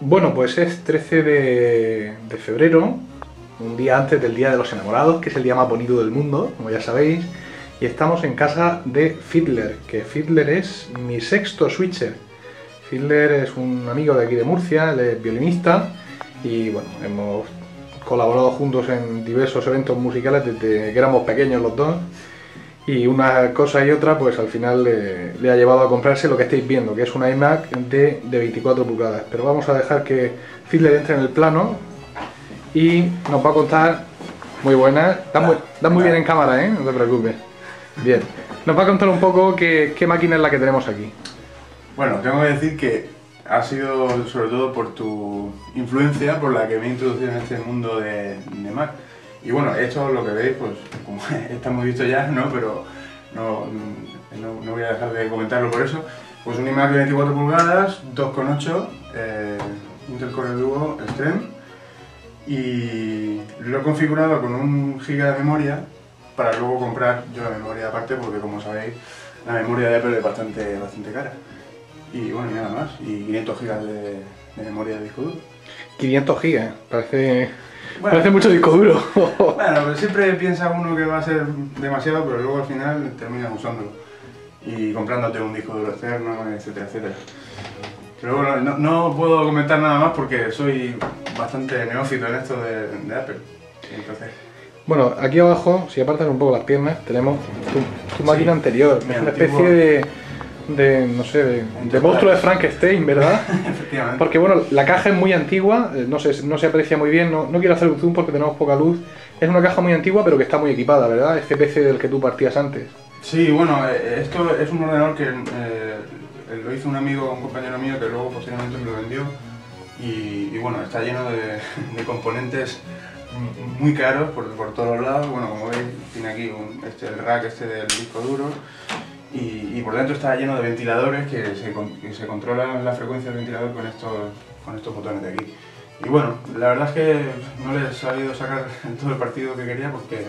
Bueno, pues es 13 de, febrero, un día antes del Día de los Enamorados, que es el día más bonito del mundo, como ya sabéis, y estamos en casa de Fiddler, que Fiddler es mi sexto switcher. Fiddler es un amigo de aquí de Murcia, él es violinista, y bueno, hemos colaborado juntos en diversos eventos musicales desde que éramos pequeños los dos. Y una cosa y otra, pues al final le, ha llevado a comprarse lo que estáis viendo, que es una iMac de, de 24 pulgadas. Pero vamos a dejar que Fiddler entre en el plano y nos va a contar, muy buena, da muy, da muy bien en cámara, ¿eh? no te preocupes. Bien, nos va a contar un poco qué, máquina es la que tenemos aquí. Bueno, tengo que decir que ha sido sobre todo por tu influencia por la que me he introducido en este mundo de Mac. Y bueno, esto lo que veis, pues como está muy visto ya, ¿no? Pero no, no, no voy a dejar de comentarlo por eso. Pues un iMac de 24 pulgadas, 2.8, eh, Intel Core Duo Extreme y lo he configurado con un giga de memoria para luego comprar yo la memoria aparte porque como sabéis la memoria de Apple es bastante, bastante cara. Y bueno, y nada más, y 500 gigas de, de memoria de disco duro. 500 gigas, parece, Bueno. parece mucho disco duro. Bueno, pero siempre piensa uno que va a ser demasiado, pero luego al final terminas usándolo. Y comprándote un disco duro externo, etcétera, etcétera. Pero bueno, no, no puedo comentar nada más porque soy bastante neófito en esto de, de Apple. Entonces, Bueno, aquí abajo, si apartas un poco las piernas, tenemos tu, tu máquina Sí, anterior. Es una antiguo- especie de, de, no sé, de, de monstruo de Frankenstein, ¿verdad? efectivamente. Porque bueno, la caja es muy antigua, eh, no se, no se aprecia muy bien, no, no quiero hacer un zoom porque tenemos poca luz. Es una caja muy antigua pero que está muy equipada, ¿verdad? Este PC del que tú partías antes. Sí, bueno, eh, esto es un ordenador que eh, lo hizo un amigo, un compañero mío que luego posteriormente me lo vendió y, y bueno, está lleno de, de componentes muy caros por, por todos lados. Bueno, como veis, tiene aquí un- este, el rack este del disco duro y, y por dentro está lleno de ventiladores que se, que se controlan la frecuencia del ventilador con estos, con estos botones de aquí. Y bueno, la verdad es que no le he sabido sacar todo el partido que quería porque,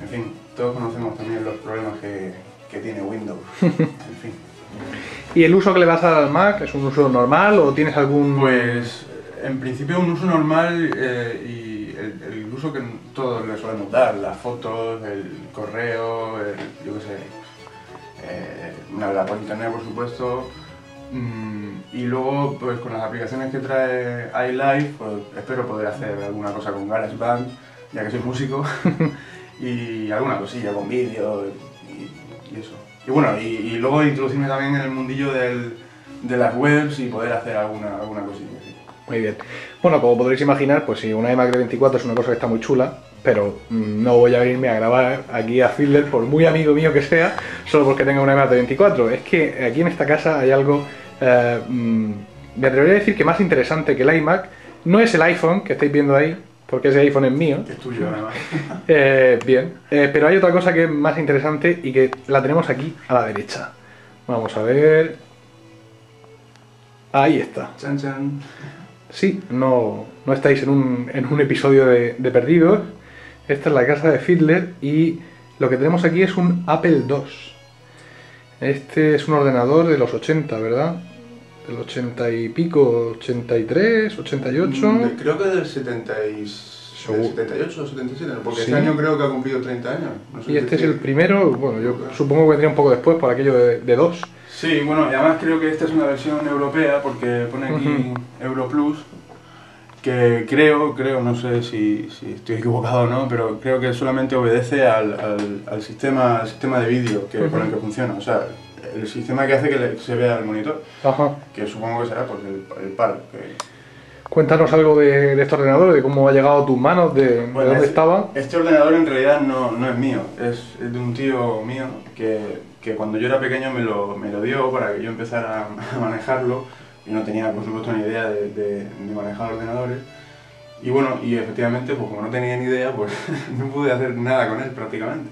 en fin, todos conocemos también los problemas que, que tiene Windows. En fin. ¿Y el uso que le vas a dar al Mac es un uso normal o tienes algún... Pues en principio un uso normal eh, y el, el uso que todos le solemos dar, las fotos, el correo, el, yo qué sé, eh, navegar por internet por supuesto. Mm, y luego pues con las aplicaciones que trae iLife pues espero poder hacer alguna cosa con GarageBand, ya que soy músico, y alguna cosilla con vídeo y, eso. Y bueno, y, luego introducirme también en el mundillo del, de las webs y poder hacer alguna, alguna cosilla. Muy bien. Bueno, como podréis imaginar, pues sí, una iMac de 24 es una cosa que está muy chula, pero no voy a irme a grabar aquí a Fiddler, por muy amigo mío que sea, solo porque tenga una iMac de 24. Es que aquí en esta casa hay algo, eh, mm, me atrevería a decir que más interesante que el iMac, no es el iPhone que estáis viendo ahí, porque ese iPhone es mío, es tuyo además. eh, bien, Eh, pero hay otra cosa que es más interesante y que la tenemos aquí a la derecha. Vamos a ver. Ahí está. Chan chan. Sí, no, no estáis en un, en un episodio de, de Perdidos. Esta es la casa de Fiddler y lo que tenemos aquí es un Apple II. Este es un ordenador de los 80, ¿verdad? Del 80 y pico, 83, 88. Mm, creo que del 70 y- Seguro. del 78 o 77, ¿no? porque Sí. este año creo que ha cumplido 30 años. no sé Y este es decir. el primero, bueno, yo supongo que vendría un poco después por aquello de, de dos. Sí, bueno, y además creo que esta es una versión europea porque pone aquí Ujú. Euro Plus, que creo, creo, no sé si, si estoy equivocado o no, pero creo que solamente obedece al, al, al sistema, al sistema de vídeo que, con el que funciona, o sea, el sistema que hace que le- se vea el monitor, Ajá. que supongo que será pues, el, el par. Que, Cuéntanos algo de, de este ordenador, de cómo ha llegado a tus manos, de, de Bueno, dónde es- estaba. Este ordenador en realidad no, no es mío, es, es de un tío mío que, que cuando yo era pequeño me lo, me lo dio para que yo empezara a, a manejarlo y no tenía por supuesto ni idea de, manejar ordenadores. Y bueno, y efectivamente, pues como no tenía ni idea, pues no pude hacer nada con él prácticamente.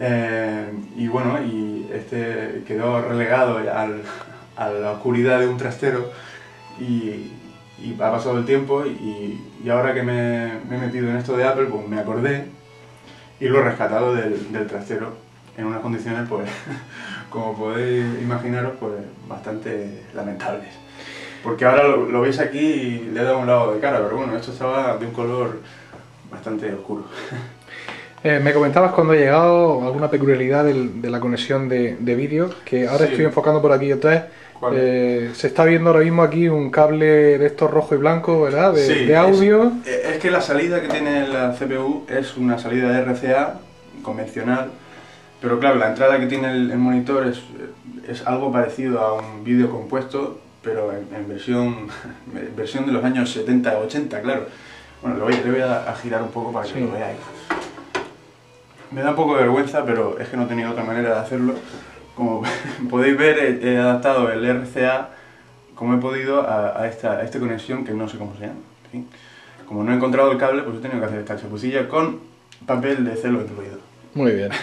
Eh, y bueno, y este quedó relegado al- a la oscuridad de un trastero y, ha pasado el tiempo y, y ahora que me, me he metido en esto de Apple, pues me acordé y lo he rescatado del, del trastero en unas condiciones, pues, como podéis imaginaros, pues bastante lamentables. Porque ahora lo, lo veis aquí y le he dado un lado de cara, pero bueno, esto estaba de un color bastante oscuro. Eh, me comentabas cuando he llegado alguna peculiaridad del- de la conexión de, de vídeo, que ahora Sí. estoy enfocando por aquí otra. Eh, se está viendo ahora mismo aquí un cable de estos rojo y blanco, ¿verdad? De, Sí, de audio. Es, es que la salida que tiene la CPU es una salida de RCA convencional, pero claro, la entrada que tiene el, el monitor es, es algo parecido a un vídeo compuesto, pero en, en versión, en versión de los años 70-80, claro. Bueno, lo voy, le voy a, a girar un poco para que Sí. lo veáis. Me da un poco de vergüenza, pero es que no he tenido otra manera de hacerlo. Como podéis ver, he, he adaptado el RCA como he podido a, a esta, a esta conexión que no sé cómo se llama. Fin. Como no he encontrado el cable, pues he tenido que hacer esta chapucilla con papel de celo incluido. Muy bien.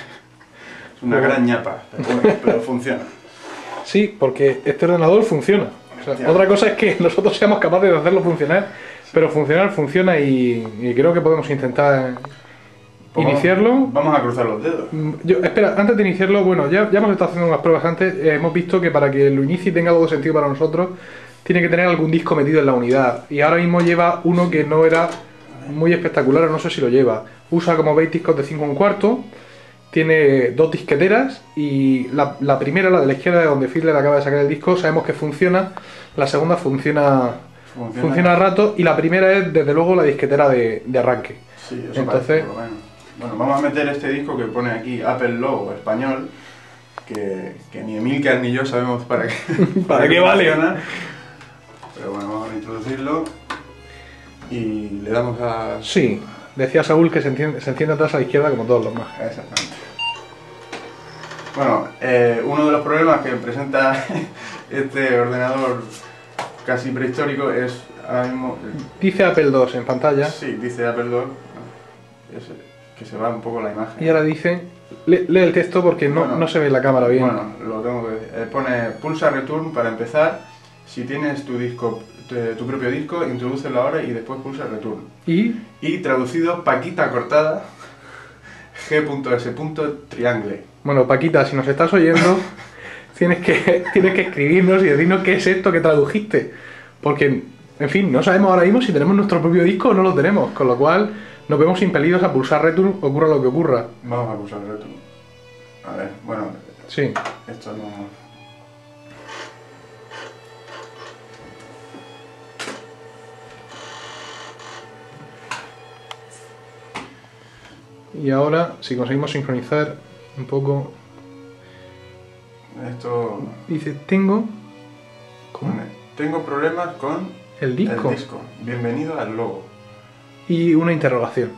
Es una Bueno. gran ñapa, pero, bueno, pero funciona. Sí, porque este ordenador funciona. O sea, Ya. otra cosa es que nosotros seamos capaces de hacerlo funcionar, pero funcionar funciona y, y creo que podemos intentar Pues iniciarlo. Vamos a cruzar los dedos. Mm, Yo, espera, antes de iniciarlo, bueno, ya, ya hemos estado haciendo unas pruebas antes. eh, hemos visto que para que lo inicie y tenga algo de sentido para nosotros, tiene que tener algún disco metido en la unidad. Y ahora mismo lleva uno que no era muy espectacular, o no sé si lo lleva. Usa como veis discos de 5 un cuarto. Tiene dos disqueteras y la, la primera, la de la izquierda, de donde Fiedler acaba de sacar el disco, sabemos que funciona. La segunda funciona, Funciona. funciona a rato y la primera es desde luego la disquetera de, de arranque. Sí, eso Entonces- parece, por lo menos. Bueno, vamos a meter este disco que pone aquí Apple Logo español, que, que ni Emilcar ni yo sabemos para qué, ¿Para qué vale? funciona. Pero bueno, vamos a introducirlo y le damos a... Sí, decía Saúl que se enciende, se enciende atrás a la izquierda como todos los más. Exactamente. Bueno, eh, uno de los problemas que presenta este ordenador casi prehistórico es ahora mismo... Dice Apple II en pantalla Sí, dice Apple II, es que se va un poco la imagen. y ahora dice, lee, lee el texto porque no, Bueno. no se ve la cámara bien. Bueno, lo tengo que eh, pone pulsa return para empezar. Si tienes tu disco, tu, tu propio disco, introdúcelo ahora y después pulsa return. Y Y traducido Paquita cortada G.S. triangle. bueno, Paquita, si nos estás oyendo, tienes que, tienes que escribirnos y decirnos qué es esto que tradujiste. Porque, en fin, no sabemos ahora mismo si tenemos nuestro propio disco o no lo tenemos, con lo cual nos vemos impelidos a pulsar return, ocurra lo que ocurra. Vamos a pulsar return. A ver, bueno, Sí, esto no. Y ahora, si conseguimos sincronizar un poco, Esto. dice, tengo Tengo problemas con el disco el disco. Bienvenido al logo. y una interrogación.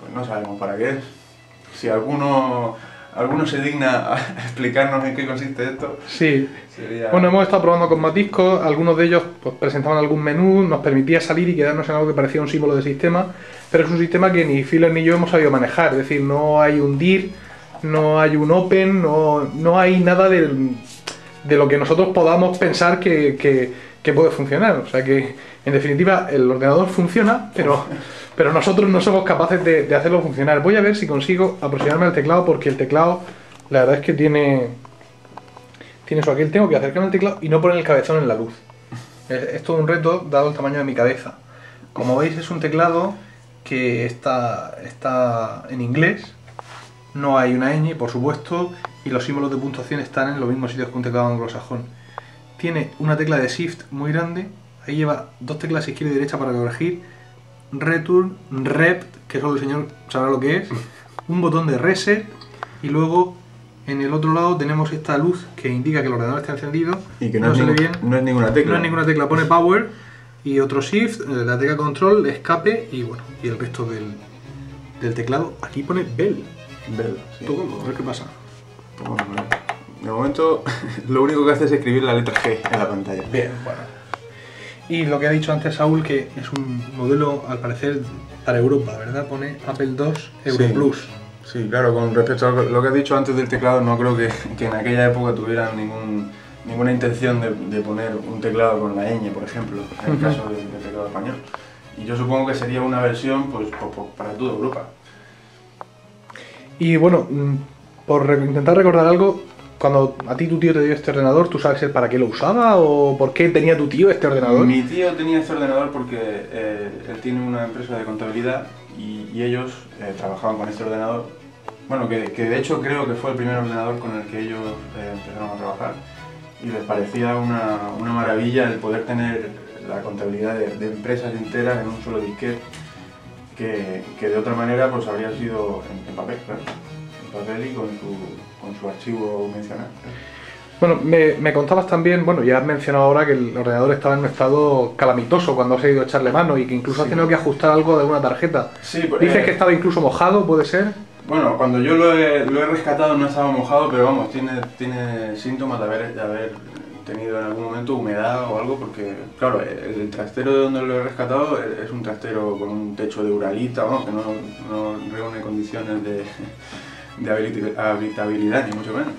Pues no sabemos para qué es. Si alguno, alguno se digna a explicarnos en qué consiste esto, Sí, sería. Bueno, hemos estado probando con más discos, algunos de ellos pues, presentaban algún menú, nos permitía salir y quedarnos en algo que parecía un símbolo de sistema, pero es un sistema que ni Phil ni yo hemos sabido manejar, es decir, no hay un dir, no hay un open, no, no hay nada del- de lo que nosotros podamos pensar que, que- que puede funcionar. O sea que, en definitiva, el ordenador funciona, pero, pero nosotros no somos capaces de, hacerlo funcionar. Voy a ver si consigo aproximarme al teclado, porque el teclado, la verdad es que tiene tiene eso. Aquí tengo que acercarme al teclado y no poner el cabezón en la luz. Es, es todo un reto dado el tamaño de mi cabeza. Como veis es un teclado que está, está en inglés. No hay una ñ, por supuesto, y los símbolos de puntuación están en los mismos sitios que un teclado anglosajón. Tiene una tecla de Shift muy grande. Ahí lleva dos teclas izquierda y derecha para corregir. Return, Rep, que solo el señor sabrá lo que es. Un botón de Reset. Y luego en el otro lado tenemos esta luz que indica que el ordenador está encendido. Y que no, es, se ve ningún- bien. no es ninguna tecla. No es ninguna tecla, pone Power y otro Shift, eh, la tecla Control, Escape y bueno, y el resto del, del teclado. Aquí pone Bell. Bell, sí. Tú, a ver qué pasa. Bueno. De momento, lo único que hace es escribir la letra G en la pantalla. Bien, bueno. Y lo que ha dicho antes Saúl, que es un modelo al parecer para Europa, ¿verdad? Pone Apple II Euro Sí. Plus. Sí, claro, con respecto a lo que has dicho antes del teclado, no creo que, que en aquella época tuvieran ningún, ninguna intención de, de poner un teclado con la ñ, por ejemplo, en el caso del, del teclado español. Y yo supongo que sería una versión pues, para toda Europa. Y bueno, mm, por intentar recordar algo, cuando a ti tu tío te dio este ordenador, ¿tú sabes el para qué lo usaba o por qué tenía tu tío este ordenador? Mi tío tenía este ordenador porque eh, él tiene una empresa de contabilidad y, ellos eh, trabajaban con este ordenador. Bueno, que, que de hecho creo que fue el primer ordenador con el que ellos eh, empezaron a trabajar y les parecía una, una maravilla el poder tener la contabilidad de, empresas enteras en un solo disquete que, que de otra manera pues habría sido en, en papel, claro, papel y con su, con su archivo mencionado. Bueno, me, me contabas también, bueno, ya has mencionado ahora que el ordenador estaba en un estado calamitoso cuando has ido a echarle mano y que incluso has tenido que ajustar algo de una tarjeta. Sí, pues, Dices eh, que estaba incluso mojado, ¿puede ser? Bueno, cuando yo lo he, lo he rescatado no estaba mojado, pero vamos, tiene, tiene síntomas de haber, de haber tenido en algún momento humedad o algo, porque claro, el, el trastero de donde lo he rescatado es es un trastero con un techo de uralita, vamos, que no, no reúne condiciones de, de habitabilidad, ni mucho menos.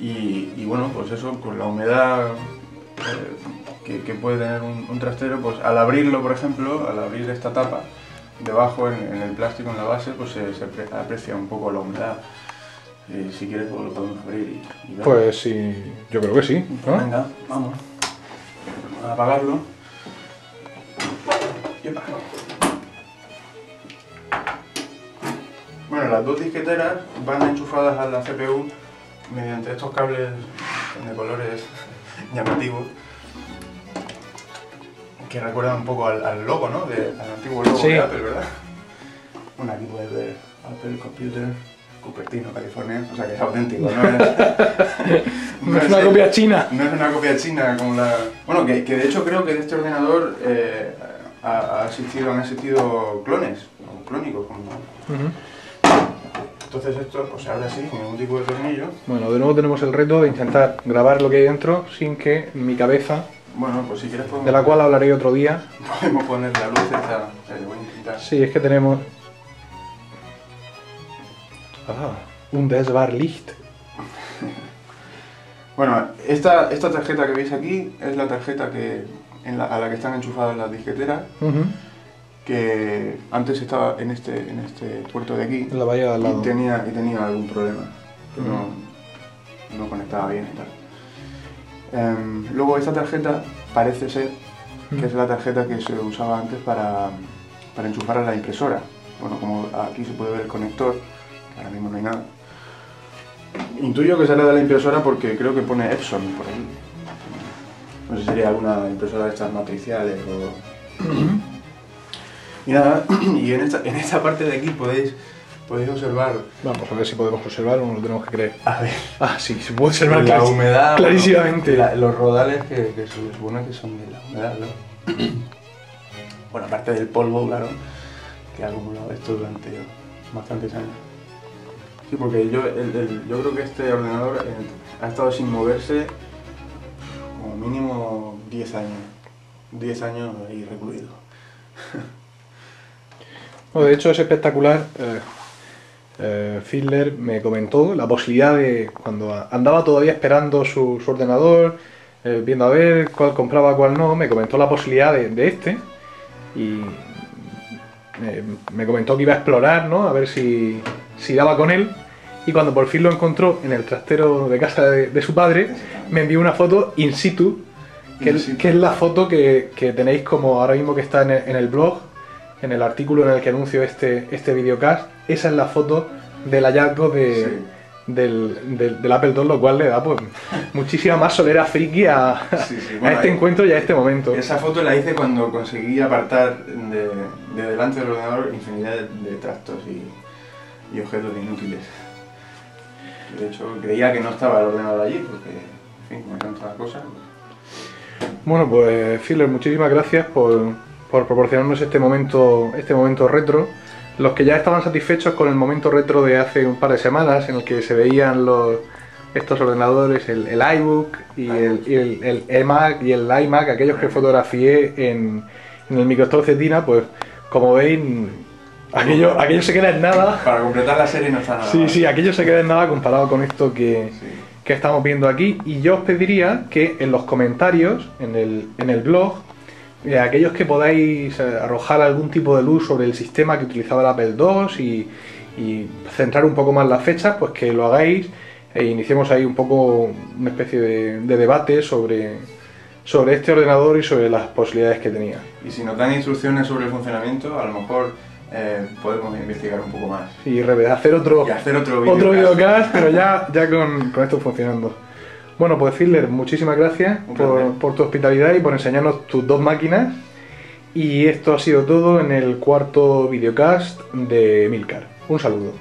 Y, y bueno, pues eso, con la humedad eh, que, que puede tener un, un trastero, pues al abrirlo, por ejemplo, al abrir esta tapa, debajo en, en el plástico, en la base, pues se, se apre- aprecia un poco la humedad. Y si quieres, pues lo podemos abrir y, y ver. Pues sí, yo creo que sí, ¿no? Venga, vamos. A apagarlo. Yepa. Las dos disqueteras van enchufadas a la CPU mediante estos cables de colores llamativos que recuerdan un poco al, al logo, ¿no? De, al antiguo logo Sí. de Apple, ¿verdad? Bueno, aquí puedes ver Apple Computer, Cupertino, California, o sea que es auténtico, ¿no? Es, No es una copia china. no es una copia china como la... Bueno, que, que de hecho creo que de este ordenador eh, ha, ha existido, han existido clones, o clónicos. Como... Entonces esto pues, se abre así, sin ningún tipo de tornillo. Bueno, de nuevo tenemos el reto de intentar grabar lo que hay dentro sin que mi cabeza, Bueno, pues si quieres podemos, de la cual hablaré otro día, podemos poner la luz esta. Eh, voy a intentar. sí, es que tenemos... Ah, un Desbar Licht. Bueno, esta, esta tarjeta que veis aquí es la tarjeta que, en la- a la que están enchufadas las disqueteras, Ujú. Que antes estaba en este, en este puerto de aquí. En la bahía de al lado. Y tenía, y tenía algún problema, que no, no conectaba bien y tal. Em, luego esta tarjeta parece ser que es la tarjeta que se usaba antes para, para enchufar a la impresora. Bueno, como aquí se puede ver el conector, ahora mismo no hay nada. Intuyo que sale de la impresora porque creo que pone Epson por ahí. No sé si sería alguna impresora de estas matriciales o... Y nada, y en esta, en esta parte de aquí podéis, podéis observar Vamos a ver si podemos observar o no lo tenemos que creer. a ver, Ah, sí, se puede observar la humedad. clarísimamente. bueno, la- los rodales que, que se supone que son de la humedad, ¿no? bueno, aparte del polvo, claro, que ha acumulado esto durante bastantes años. Sí, porque yo, el- el- yo creo que este ordenador eh, ha estado sin moverse como mínimo 10 años. 10 años ahí recluido. Bueno, de hecho es espectacular. eh, eh, Fiedler me comentó la posibilidad de, cuando andaba todavía esperando su, su ordenador, eh, viendo a ver cuál compraba, cuál no, me comentó la posibilidad de, de este y me comentó que iba a explorar, ¿no? A ver si, si daba con él. Y cuando por fin lo encontró en el trastero de casa de, de su padre, me envió una foto in situ, que, In es- situ. que es la foto que, que tenéis como ahora mismo que está en el, en el blog, en el artículo en el que anuncio este, este videocast. Esa es la foto del hallazgo de, Sí. del, del- del Apple II, lo cual le da pues, muchísima más solera friki a, Sí, sí, a bueno, este eh, encuentro y a este momento. Esa foto la hice cuando conseguí apartar de, de delante del ordenador infinidad de, de trastos y, y objetos inútiles. De hecho, creía que no estaba el ordenador allí porque, en fin, como eran todas las cosas. Bueno, pues Fiedler, muchísimas gracias por, por proporcionarnos este momento, este momento retro. Los que ya estaban satisfechos con el momento retro de hace un par de semanas, en el que se veían los, estos ordenadores, el, el iBook y el, y el, el eMac y el iMac, aquellos que fotografié en, en el microstore Cetina, pues como veis, aquello, aquello se queda en nada. Para completar la serie no está nada Sí, mal. sí, aquello se queda en nada comparado con esto que, Sí. que estamos viendo aquí. Y yo os pediría que en los comentarios, en el, en el blog, eh, aquellos que podáis eh, arrojar algún tipo de luz sobre el sistema que utilizaba el Apple II y, y centrar un poco más las fechas, pues que lo hagáis e iniciemos ahí un poco una especie de, de debate sobre, sobre este ordenador y sobre las posibilidades que tenía. Y si nos dan instrucciones sobre el funcionamiento, a lo mejor eh, podemos investigar un poco más. Y hacer otro, Y hacer otro otro videocast. videocast, pero ya, ya con, con esto funcionando. Bueno, pues Fiddler, muchísimas gracias por, por tu hospitalidad y por enseñarnos tus dos máquinas. Y esto ha sido todo en el cuarto videocast de Milcar. Un saludo.